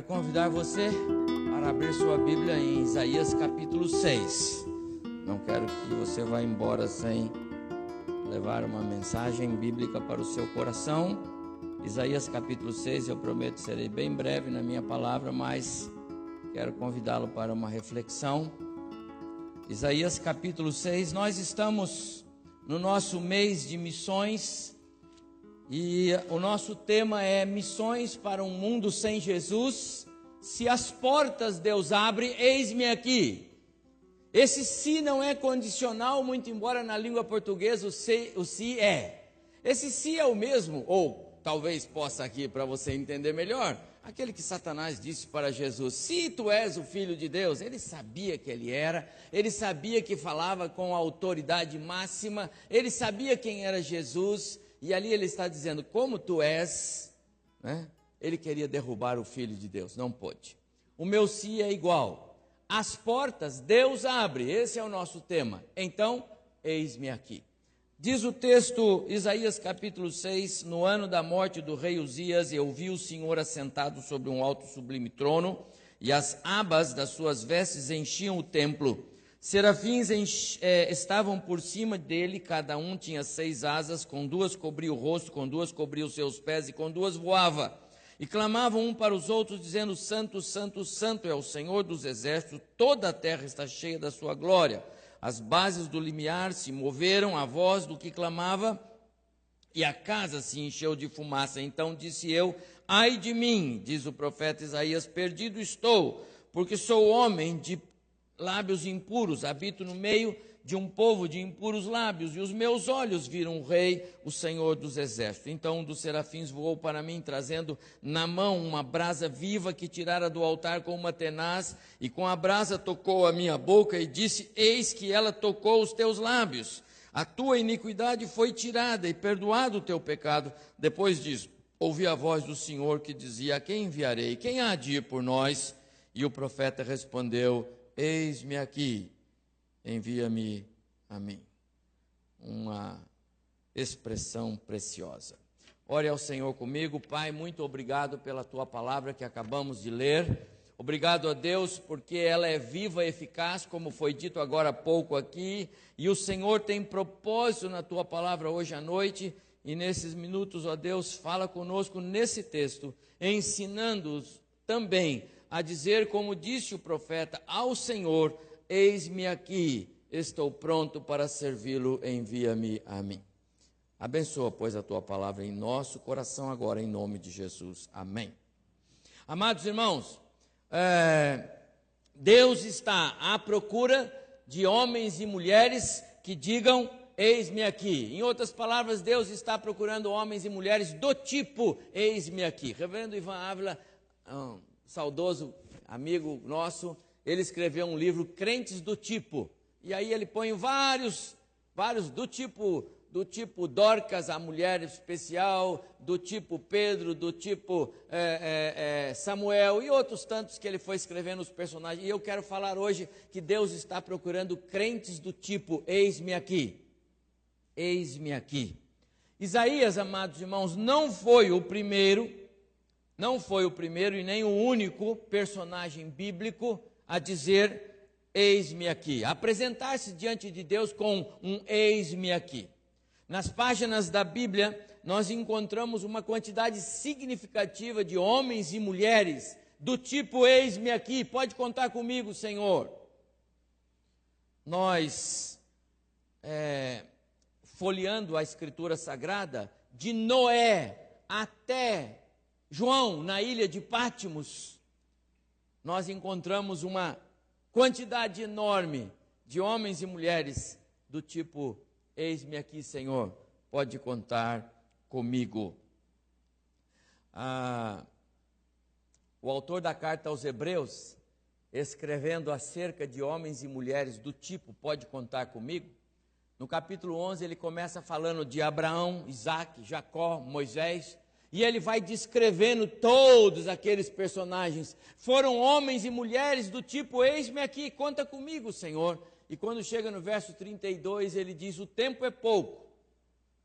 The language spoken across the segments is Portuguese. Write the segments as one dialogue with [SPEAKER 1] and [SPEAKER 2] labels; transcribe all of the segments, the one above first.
[SPEAKER 1] Quero convidar você para abrir sua Bíblia em Isaías capítulo 6. Não quero que você vá embora sem levar uma mensagem bíblica para o seu coração. Isaías capítulo 6, eu prometo serei bem breve na minha palavra, mas quero convidá-lo para uma reflexão. Isaías capítulo 6, nós estamos no nosso mês de missões e o nosso tema é Missões para um Mundo Sem Jesus. Se as portas Deus abre, eis-me aqui. Esse se não é condicional, muito embora na língua portuguesa o se, o se é. Esse se é o mesmo, ou talvez possa aqui para você entender melhor, aquele que Satanás disse para Jesus: Se tu és o filho de Deus, ele sabia que ele era, ele sabia que falava com autoridade máxima, ele sabia quem era Jesus, e ali ele está dizendo: Como tu és, né? ele queria derrubar o Filho de Deus, não pôde. O meu si é igual. As portas Deus abre, esse é o nosso tema. Então, eis-me aqui. Diz o texto, Isaías capítulo 6, no ano da morte do rei Uzias, eu vi o Senhor assentado sobre um alto sublime trono, e as abas das suas vestes enchiam o templo. Serafins é, estavam por cima dele, cada um tinha seis asas, com duas cobria o rosto, com duas cobria os seus pés e com duas voava. E clamavam um para os outros, dizendo: Santo, Santo, Santo é o Senhor dos exércitos, toda a terra está cheia da sua glória. As bases do limiar se moveram à voz do que clamava, e a casa se encheu de fumaça. Então disse eu: Ai de mim, diz o profeta Isaías, perdido estou, porque sou homem de lábios impuros, habito no meio de um povo de impuros lábios, e os meus olhos viram o Rei, o Senhor dos Exércitos. Então um dos serafins voou para mim, trazendo na mão uma brasa viva que tirara do altar com uma tenaz, e com a brasa tocou a minha boca e disse: Eis que ela tocou os teus lábios. A tua iniquidade foi tirada e perdoado o teu pecado. Depois disso, ouvi a voz do Senhor que dizia: A quem enviarei? Quem há de ir por nós? E o profeta respondeu: Eis-me aqui, envia-me a mim. Uma expressão preciosa. Ore ao Senhor comigo, Pai, muito obrigado pela tua palavra que acabamos de ler. Obrigado a Deus porque ela é viva e eficaz, como foi dito agora há pouco aqui, e o Senhor tem propósito na tua palavra hoje à noite. E nesses minutos, ó Deus, fala conosco nesse texto, ensinando-os também a dizer, como disse o profeta, ao Senhor: Eis-me aqui, estou pronto para servi-lo, envia-me a mim. Abençoa, pois, a tua palavra em nosso coração agora, em nome de Jesus. Amém. Amados irmãos, é, Deus está à procura de homens e mulheres que digam: Eis-me aqui. Em outras palavras, Deus está procurando homens e mulheres do tipo: Eis-me aqui. Reverendo Ivan Ávila. Saudoso amigo nosso, ele escreveu um livro Crentes do Tipo. E aí ele põe vários, vários do tipo, do tipo Dorcas, a mulher especial, do tipo Pedro, do tipo é, é, é, Samuel e outros tantos que ele foi escrevendo os personagens. E eu quero falar hoje que Deus está procurando crentes do tipo: eis-me aqui, eis-me aqui. Isaías, amados irmãos, não foi o primeiro não foi o primeiro e nem o único personagem bíblico a dizer: Eis-me aqui. Apresentar-se diante de Deus com um Eis-me aqui. Nas páginas da Bíblia, nós encontramos uma quantidade significativa de homens e mulheres do tipo: Eis-me aqui, pode contar comigo, Senhor. Nós, é, folheando a Escritura Sagrada, de Noé até João, na ilha de Pátimos, nós encontramos uma quantidade enorme de homens e mulheres do tipo: Eis-me aqui, Senhor, pode contar comigo. Ah, o autor da carta aos Hebreus, escrevendo acerca de homens e mulheres do tipo: Pode contar comigo. No capítulo 11, ele começa falando de Abraão, Isaac, Jacó, Moisés, e ele vai descrevendo todos aqueles personagens. Foram homens e mulheres do tipo: Eis-me aqui, conta comigo, Senhor. E quando chega no verso 32, ele diz: O tempo é pouco,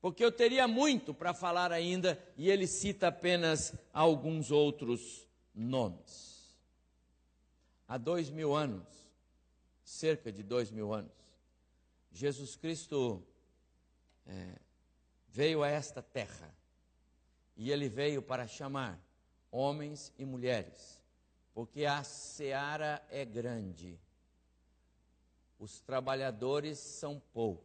[SPEAKER 1] porque eu teria muito para falar ainda. E ele cita apenas alguns outros nomes. Há dois mil anos, cerca de dois mil anos, Jesus Cristo é, veio a esta terra e ele veio para chamar homens e mulheres, porque a seara é grande, os trabalhadores são poucos.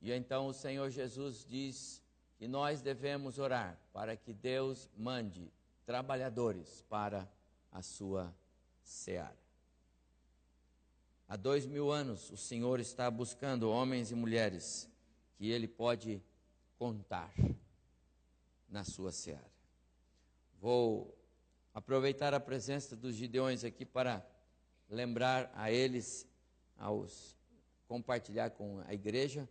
[SPEAKER 1] E então o Senhor Jesus diz que nós devemos orar para que Deus mande trabalhadores para a sua seara. Há dois mil anos o Senhor está buscando homens e mulheres que Ele pode contar na sua seara. Vou aproveitar a presença dos Gideões aqui para lembrar a eles, aos compartilhar com a igreja,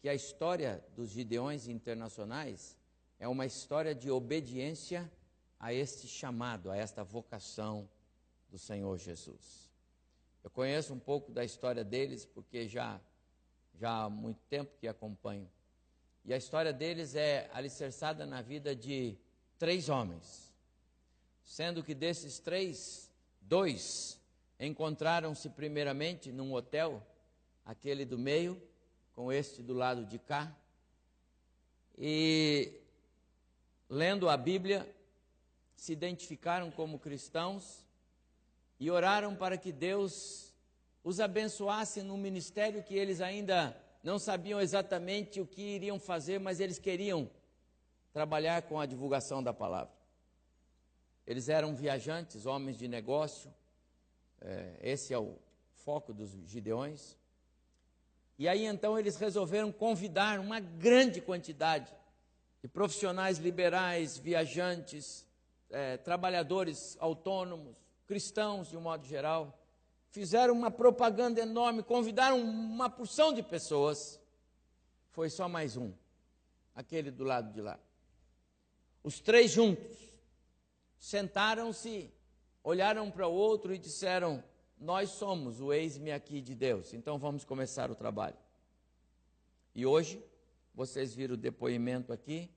[SPEAKER 1] que a história dos Gideões internacionais é uma história de obediência a este chamado, a esta vocação do Senhor Jesus. Eu conheço um pouco da história deles porque já já há muito tempo que acompanho. E a história deles é alicerçada na vida de três homens, sendo que desses três, dois encontraram-se primeiramente num hotel, aquele do meio, com este do lado de cá. E lendo a Bíblia, se identificaram como cristãos e oraram para que Deus os abençoasse no ministério que eles ainda não sabiam exatamente o que iriam fazer, mas eles queriam trabalhar com a divulgação da palavra. Eles eram viajantes, homens de negócio, é, esse é o foco dos Gideões. E aí então eles resolveram convidar uma grande quantidade de profissionais liberais, viajantes, é, trabalhadores autônomos, cristãos de um modo geral. Fizeram uma propaganda enorme, convidaram uma porção de pessoas. Foi só mais um, aquele do lado de lá. Os três juntos sentaram-se, olharam para o outro e disseram: nós somos o eis-me aqui de Deus, então vamos começar o trabalho. E hoje, vocês viram o depoimento aqui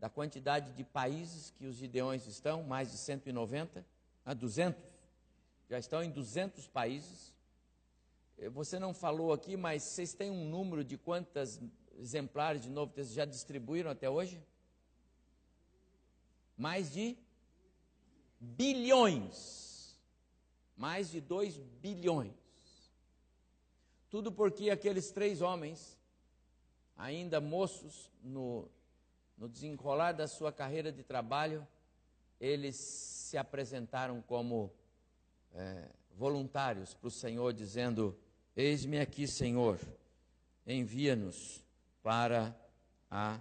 [SPEAKER 1] da quantidade de países que os gideões estão, mais de 190 a 200. Já estão em 200 países. Eh, você não falou aqui, mas vocês têm um número de quantos exemplares de Novo Testamento já distribuíram até hoje? Mais de bilhões mais de 2 bilhões. Tudo porque aqueles três homens, ainda moços, no, no desenrolar da sua carreira de trabalho, eles se apresentaram como é, voluntários para o Senhor, dizendo: Eis-me aqui, Senhor, envia-nos para a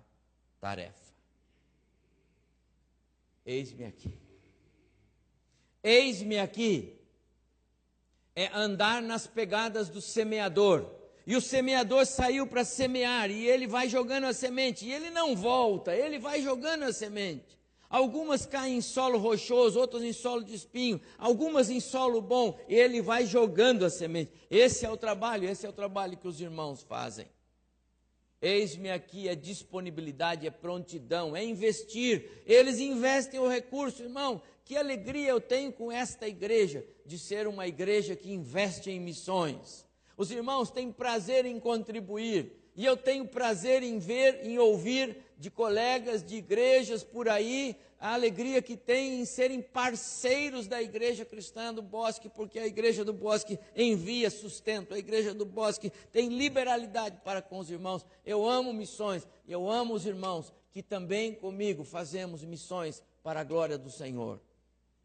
[SPEAKER 1] tarefa. Eis-me aqui. Eis-me aqui é andar nas pegadas do semeador. E o semeador saiu para semear, e ele vai jogando a semente, e ele não volta, ele vai jogando a semente. Algumas caem em solo rochoso, outras em solo de espinho, algumas em solo bom, e ele vai jogando a semente. Esse é o trabalho, esse é o trabalho que os irmãos fazem. Eis-me aqui, é disponibilidade, é prontidão, é investir. Eles investem o recurso, irmão. Que alegria eu tenho com esta igreja, de ser uma igreja que investe em missões. Os irmãos têm prazer em contribuir, e eu tenho prazer em ver, em ouvir de colegas de igrejas por aí, a alegria que tem em serem parceiros da igreja cristã do Bosque, porque a igreja do Bosque envia sustento, a igreja do Bosque tem liberalidade para com os irmãos. Eu amo missões, eu amo os irmãos que também comigo fazemos missões para a glória do Senhor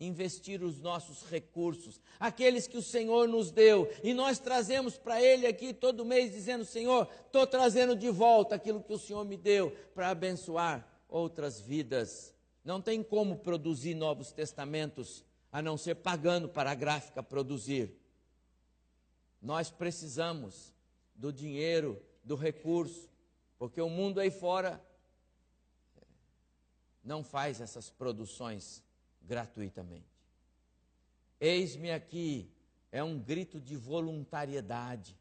[SPEAKER 1] investir os nossos recursos, aqueles que o Senhor nos deu, e nós trazemos para Ele aqui todo mês, dizendo: Senhor, estou trazendo de volta aquilo que o Senhor me deu para abençoar outras vidas. Não tem como produzir novos testamentos a não ser pagando para a gráfica produzir. Nós precisamos do dinheiro, do recurso, porque o mundo aí fora não faz essas produções gratuitamente. Eis-me aqui, é um grito de voluntariedade.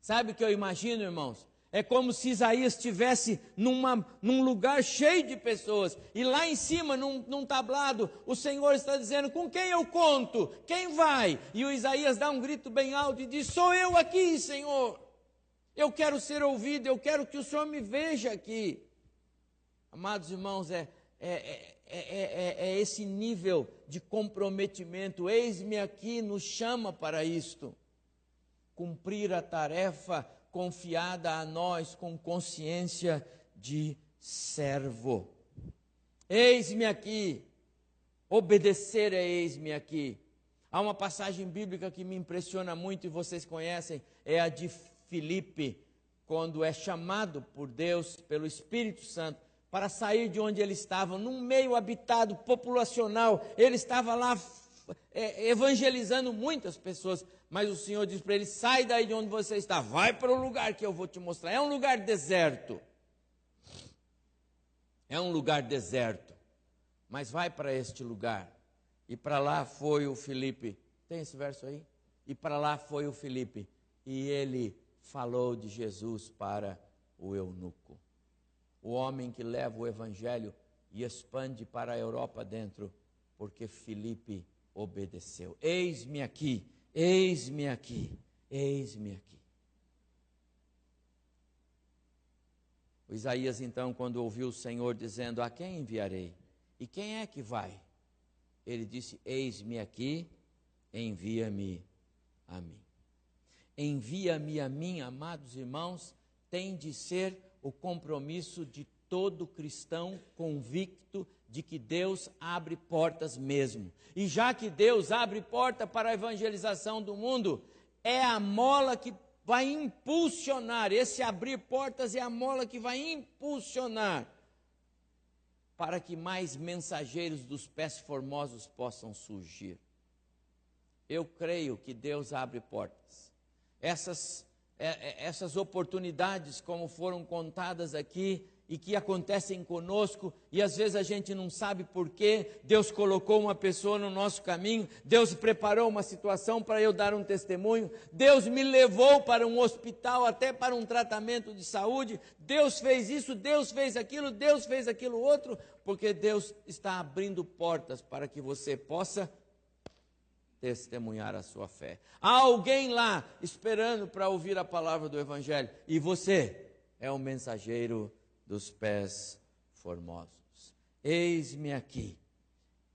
[SPEAKER 1] Sabe o que eu imagino, irmãos? É como se Isaías estivesse numa, num lugar cheio de pessoas, e lá em cima, num, num, tablado, o Senhor está dizendo: Com quem eu conto? Quem vai? E o Isaías dá um grito bem alto e diz: Sou eu aqui, Senhor. Eu quero ser ouvido, eu quero que o Senhor me veja aqui. Amados irmãos, é, é, é, é esse nível de comprometimento. Eis-me aqui, nos chama para isto. Cumprir a tarefa confiada a nós com consciência de servo. Eis-me aqui, obedecer é eis-me aqui. Há uma passagem bíblica que me impressiona muito e vocês conhecem, é a de Filipe, quando é chamado por Deus, pelo Espírito Santo, para sair de onde ele estava, num meio habitado, populacional. Ele estava lá é, evangelizando muitas pessoas, mas o Senhor diz para ele: sai daí de onde você está, vai para o lugar que eu vou te mostrar. É um lugar deserto. É um lugar deserto. Mas vai para este lugar. E para lá foi o Felipe. Tem esse verso aí? E para lá foi o Felipe. E ele falou de Jesus para o eunuco. O homem que leva o evangelho e expande para a Europa dentro, porque Felipe obedeceu. Eis-me aqui, eis-me aqui, eis-me aqui. O Isaías, então, quando ouviu o Senhor dizendo: A quem enviarei? E quem é que vai? Ele disse: Eis-me aqui, envia-me a mim. Envia-me a mim, amados irmãos, tem de ser o compromisso de todo cristão convicto de que Deus abre portas mesmo. E já que Deus abre porta para a evangelização do mundo, é a mola que vai impulsionar, esse abrir portas é a mola que vai impulsionar para que mais mensageiros dos pés formosos possam surgir. Eu creio que Deus abre portas. Essas, essas oportunidades, como foram contadas aqui, e que acontecem conosco e às vezes a gente não sabe por quê. Deus colocou uma pessoa no nosso caminho, Deus preparou uma situação para eu dar um testemunho, Deus me levou para um hospital, até para um tratamento de saúde. Deus fez isso, Deus fez aquilo, Deus fez aquilo outro, porque Deus está abrindo portas para que você possa testemunhar a sua fé. Há alguém lá esperando para ouvir a palavra do Evangelho e você é o mensageiro dos pés formosos. Eis-me aqui.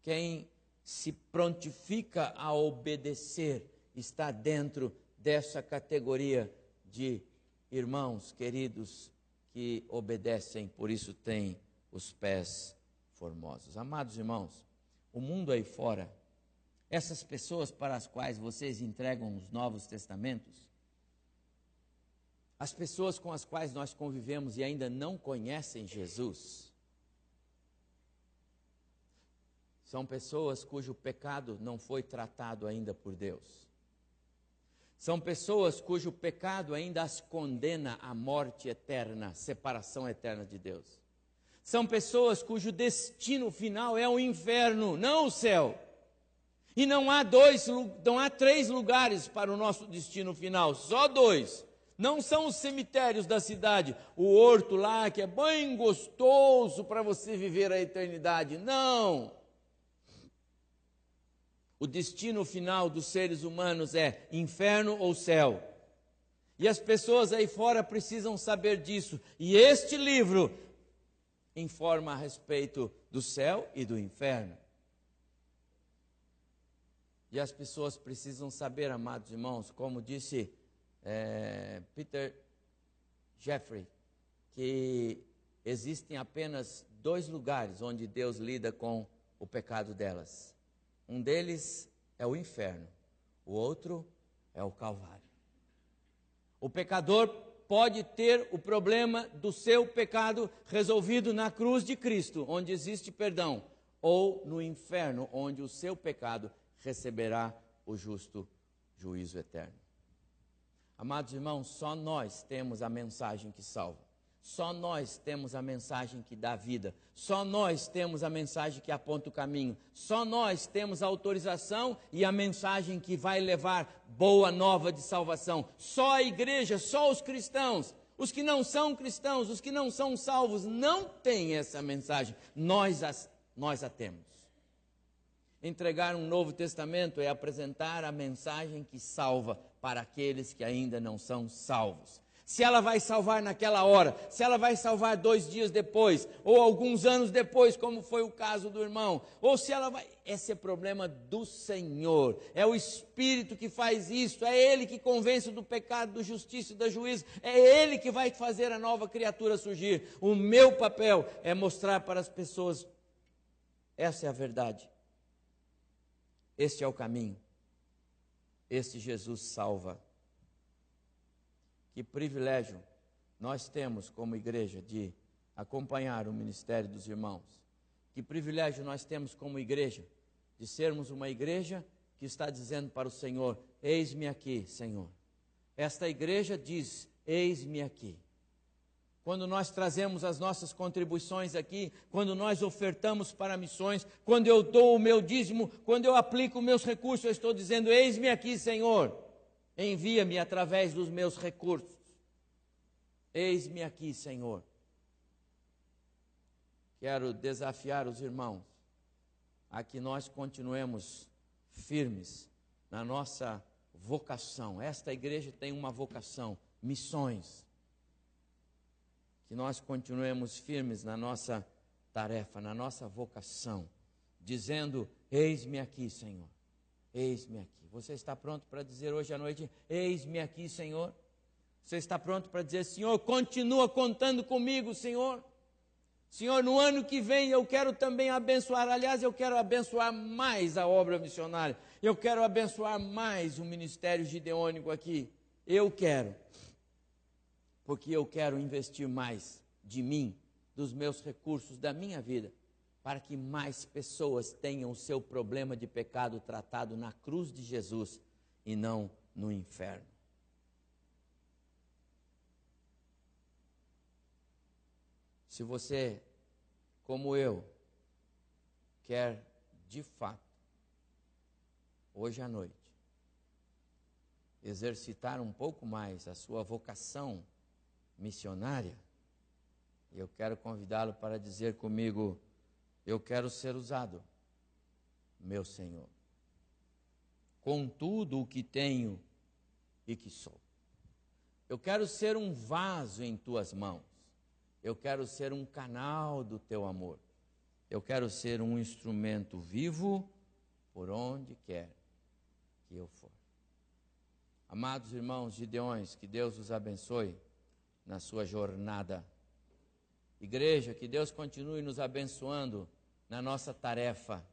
[SPEAKER 1] Quem se prontifica a obedecer está dentro dessa categoria de irmãos queridos que obedecem, por isso tem os pés formosos. Amados irmãos, o mundo aí fora, essas pessoas para as quais vocês entregam os Novos Testamentos, as pessoas com as quais nós convivemos e ainda não conhecem Jesus, são pessoas cujo pecado não foi tratado ainda por Deus. São pessoas cujo pecado ainda as condena à morte eterna, separação eterna de Deus. São pessoas cujo destino final é o inferno, não o céu. E não há dois, não há três lugares para o nosso destino final, só dois. Não são os cemitérios da cidade, o horto lá que é bem gostoso para você viver a eternidade. Não! O destino final dos seres humanos é inferno ou céu. E as pessoas aí fora precisam saber disso. E este livro informa a respeito do céu e do inferno. E as pessoas precisam saber, amados irmãos, como disse é, Peter Jeffrey, que existem apenas dois lugares onde Deus lida com o pecado delas. Um deles é o inferno, o outro é o Calvário. O pecador pode ter o problema do seu pecado resolvido na cruz de Cristo, onde existe perdão, ou no inferno, onde o seu pecado receberá o justo juízo eterno. Amados irmãos, só nós temos a mensagem que salva. Só nós temos a mensagem que dá vida. Só nós temos a mensagem que aponta o caminho. Só nós temos a autorização e a mensagem que vai levar boa nova de salvação. Só a igreja, só os cristãos. Os que não são cristãos, os que não são salvos, não têm essa mensagem. Nós, as, nós a temos. Entregar um Novo Testamento é apresentar a mensagem que salva para aqueles que ainda não são salvos. Se ela vai salvar naquela hora, se ela vai salvar dois dias depois, ou alguns anos depois, como foi o caso do irmão, ou se ela vai. Esse é problema do Senhor, é o Espírito que faz isso, é Ele que convence do pecado, do justiça e da juízo, é Ele que vai fazer a nova criatura surgir. O meu papel é mostrar para as pessoas: essa é a verdade. Este é o caminho. Este Jesus salva. Que privilégio nós temos como igreja de acompanhar o ministério dos irmãos. Que privilégio nós temos como igreja de sermos uma igreja que está dizendo para o Senhor: Eis-me aqui, Senhor. Esta igreja diz: Eis-me aqui quando nós trazemos as nossas contribuições aqui, quando nós ofertamos para missões, quando eu dou o meu dízimo, quando eu aplico meus recursos, eu estou dizendo: Eis-me aqui, Senhor, envia-me através dos meus recursos. Eis-me aqui, Senhor. Quero desafiar os irmãos a que nós continuemos firmes na nossa vocação. Esta igreja tem uma vocação, missões que nós continuemos firmes na nossa tarefa, na nossa vocação, dizendo: Eis-me aqui, Senhor. Eis-me aqui. Você está pronto para dizer hoje à noite: Eis-me aqui, Senhor? Você está pronto para dizer: Senhor, continua contando comigo, Senhor? Senhor, no ano que vem eu quero também abençoar, aliás, eu quero abençoar mais a obra missionária, eu quero abençoar mais o ministério gideônico aqui. Eu quero porque eu quero investir mais de mim, dos meus recursos, da minha vida, para que mais pessoas tenham o seu problema de pecado tratado na cruz de Jesus e não no inferno. Se você, como eu, quer de fato, hoje à noite, exercitar um pouco mais a sua vocação missionária, eu quero convidá-lo para dizer comigo: Eu quero ser usado, meu Senhor, com tudo o que tenho e que sou. Eu quero ser um vaso em tuas mãos. Eu quero ser um canal do teu amor. Eu quero ser um instrumento vivo por onde quer que eu for. Amados irmãos Gideões, que Deus os abençoe na sua jornada. Igreja, que Deus continue nos abençoando na nossa tarefa.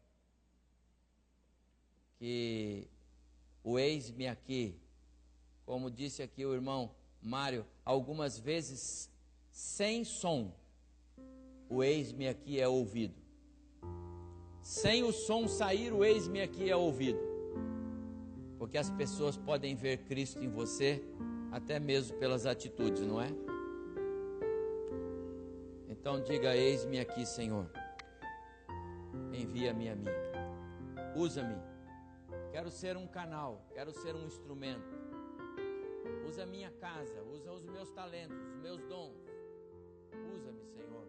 [SPEAKER 1] Que o eis-me aqui, como disse aqui o irmão Mário, algumas vezes sem som, o eis-me aqui é ouvido. Sem o som sair, o eis-me aqui é ouvido. Porque as pessoas podem ver Cristo em você até mesmo pelas atitudes, não é? Então diga: Eis-me aqui, Senhor. Envia-me a mim. Usa-me. Quero ser um canal, quero ser um instrumento. Usa a minha casa, usa os meus talentos, os meus dons. Usa-me, Senhor.